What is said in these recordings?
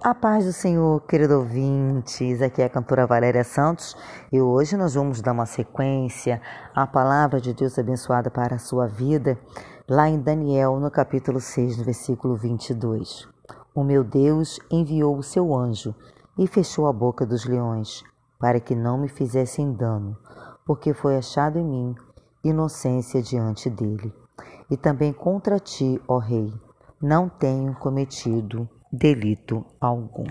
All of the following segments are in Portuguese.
A paz do Senhor, querido ouvintes, aqui é a cantora Valéria Santos e hoje nós vamos dar uma sequência à palavra de Deus abençoada para a sua vida, lá em Daniel, no capítulo 6, no versículo 22. O meu Deus enviou o seu anjo e fechou a boca dos leões, para que não me fizessem dano, porque foi achado em mim inocência diante dele. E também contra ti, ó Rei, não tenho cometido delito algum.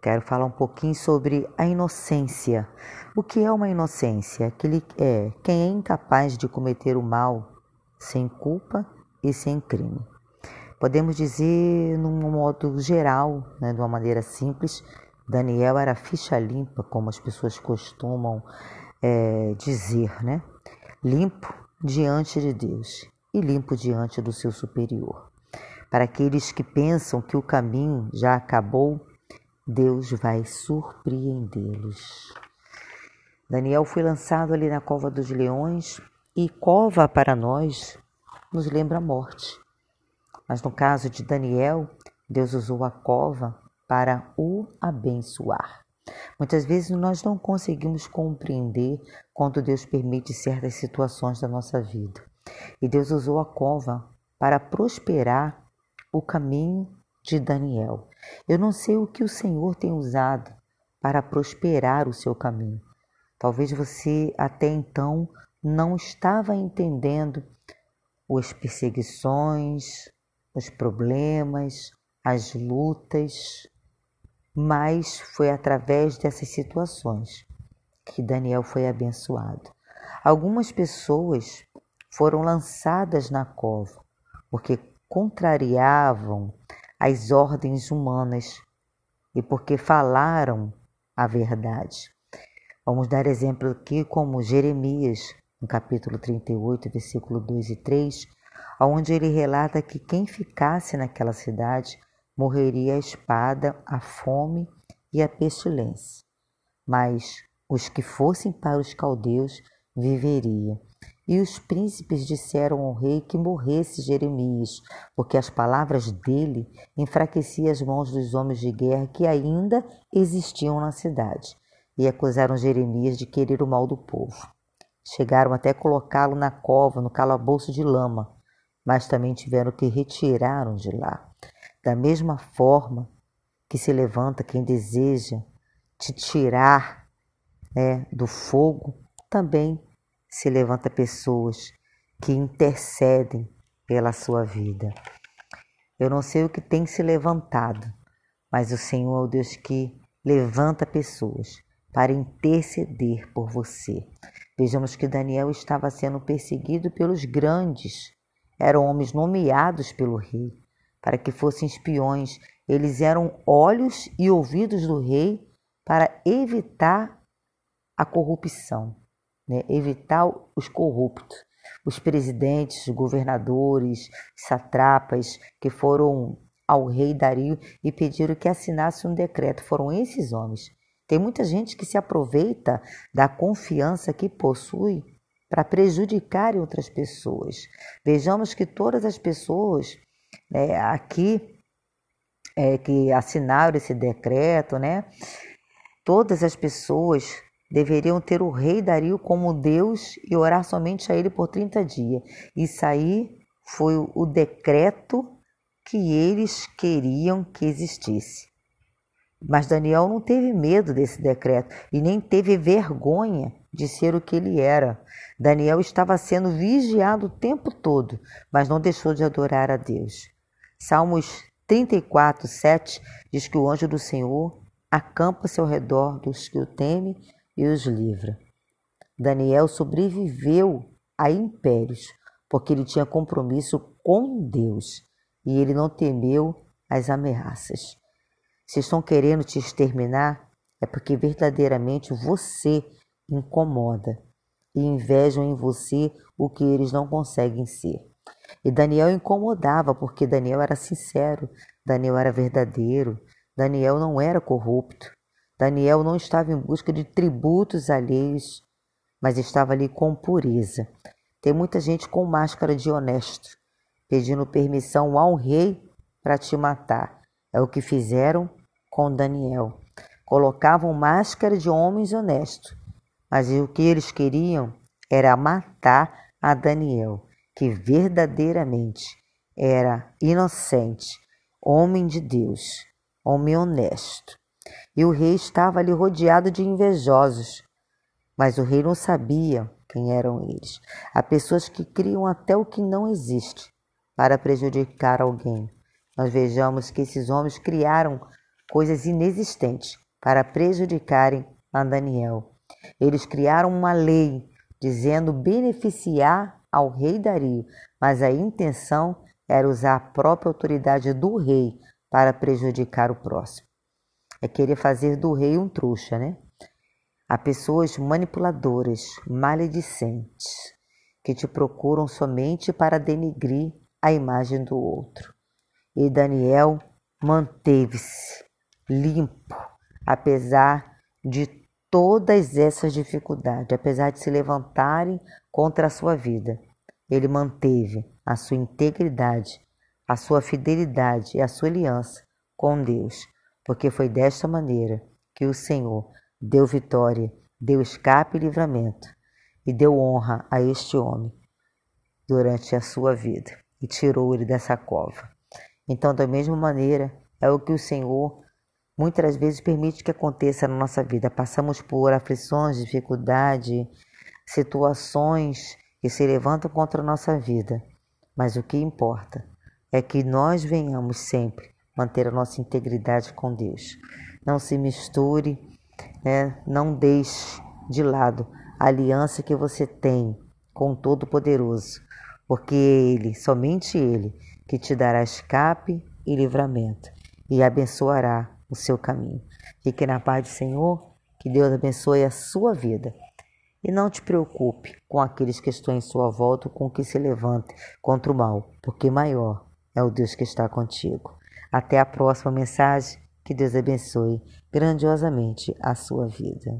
Quero falar um pouquinho sobre a inocência. O que é uma inocência? Aquele é quem é incapaz de cometer o mal sem culpa e sem crime. Podemos dizer, num modo geral, né, de uma maneira simples, Daniel era ficha limpa, como as pessoas costumam é, dizer, né? Limpo diante de Deus e limpo diante do seu superior. Para aqueles que pensam que o caminho já acabou, Deus vai surpreendê-los. Daniel foi lançado ali na cova dos leões e cova para nós nos lembra a morte. Mas no caso de Daniel, Deus usou a cova para o abençoar. Muitas vezes nós não conseguimos compreender quando Deus permite certas situações da nossa vida. E Deus usou a cova para prosperar o caminho de Daniel. Eu não sei o que o Senhor tem usado para prosperar o seu caminho. Talvez você até então não estava entendendo as perseguições, os problemas, as lutas, mas foi através dessas situações que Daniel foi abençoado. Algumas pessoas foram lançadas na cova porque contrariavam as ordens humanas e porque falaram a verdade. Vamos dar exemplo aqui como Jeremias, no capítulo 38, versículo 2 e 3, onde ele relata que quem ficasse naquela cidade morreria a espada, a fome e a pestilência. Mas os que fossem para os caldeus viveriam. E os príncipes disseram ao rei que morresse Jeremias, porque as palavras dele enfraqueciam as mãos dos homens de guerra que ainda existiam na cidade, e acusaram Jeremias de querer o mal do povo. Chegaram até colocá-lo na cova, no calabouço de lama, mas também tiveram que retirá-lo de lá. Da mesma forma que se levanta quem deseja te tirar né, do fogo, também se levanta pessoas que intercedem pela sua vida. Eu não sei o que tem se levantado, mas o Senhor é o Deus que levanta pessoas para interceder por você. Vejamos que Daniel estava sendo perseguido pelos grandes, eram homens nomeados pelo rei para que fossem espiões. Eles eram olhos e ouvidos do rei para evitar a corrupção né? evitar os corruptos, os presidentes, governadores, satrapas que foram ao rei Dario e pediram que assinasse um decreto. Foram esses homens. Tem muita gente que se aproveita da confiança que possui para prejudicar outras pessoas. Vejamos que todas as pessoas né, aqui é, que assinaram esse decreto, né, todas as pessoas deveriam ter o rei Dario como Deus e orar somente a ele por 30 dias. Isso aí foi o decreto que eles queriam que existisse. Mas Daniel não teve medo desse decreto e nem teve vergonha de ser o que ele era. Daniel estava sendo vigiado o tempo todo, mas não deixou de adorar a Deus. Salmos 34, 7 diz que o anjo do Senhor acampa-se ao redor dos que o temem e os livra. Daniel sobreviveu a impérios, porque ele tinha compromisso com Deus e ele não temeu as ameaças. Se estão querendo te exterminar, é porque verdadeiramente você incomoda e invejam em você o que eles não conseguem ser. E Daniel incomodava porque Daniel era sincero, Daniel era verdadeiro, Daniel não era corrupto. Daniel não estava em busca de tributos alheios, mas estava ali com pureza. Tem muita gente com máscara de honesto, pedindo permissão ao rei para te matar. É o que fizeram com Daniel. Colocavam máscara de homens honestos, mas o que eles queriam era matar a Daniel, que verdadeiramente era inocente, homem de Deus, homem honesto. E o rei estava ali rodeado de invejosos, mas o rei não sabia quem eram eles. Há pessoas que criam até o que não existe para prejudicar alguém. Nós vejamos que esses homens criaram coisas inexistentes para prejudicarem a Daniel. Eles criaram uma lei dizendo beneficiar ao rei Dario, mas a intenção era usar a própria autoridade do rei para prejudicar o próximo. É querer fazer do rei um trouxa, né? Há pessoas manipuladoras, maledicentes, que te procuram somente para denegrir a imagem do outro. E Daniel manteve-se limpo, apesar de todas essas dificuldades, apesar de se levantarem contra a sua vida. Ele manteve a sua integridade, a sua fidelidade e a sua aliança com Deus, porque foi desta maneira que o Senhor deu vitória, deu escape e livramento e deu honra a este homem durante a sua vida e tirou ele dessa cova. Então, da mesma maneira, é o que o Senhor muitas vezes permite que aconteça na nossa vida. Passamos por aflições, dificuldade, situações que se levantam contra a nossa vida. Mas o que importa é que nós venhamos sempre manter a nossa integridade com Deus. Não se misture, né? não deixe de lado a aliança que você tem com o Todo-Poderoso, porque Ele, somente Ele, que te dará escape e livramento e abençoará o seu caminho. Fique na paz do Senhor, que Deus abençoe a sua vida. E não te preocupe com aqueles que estão em sua volta, com que se levante contra o mal, porque maior é o Deus que está contigo. Até a próxima mensagem. Que Deus abençoe grandiosamente a sua vida.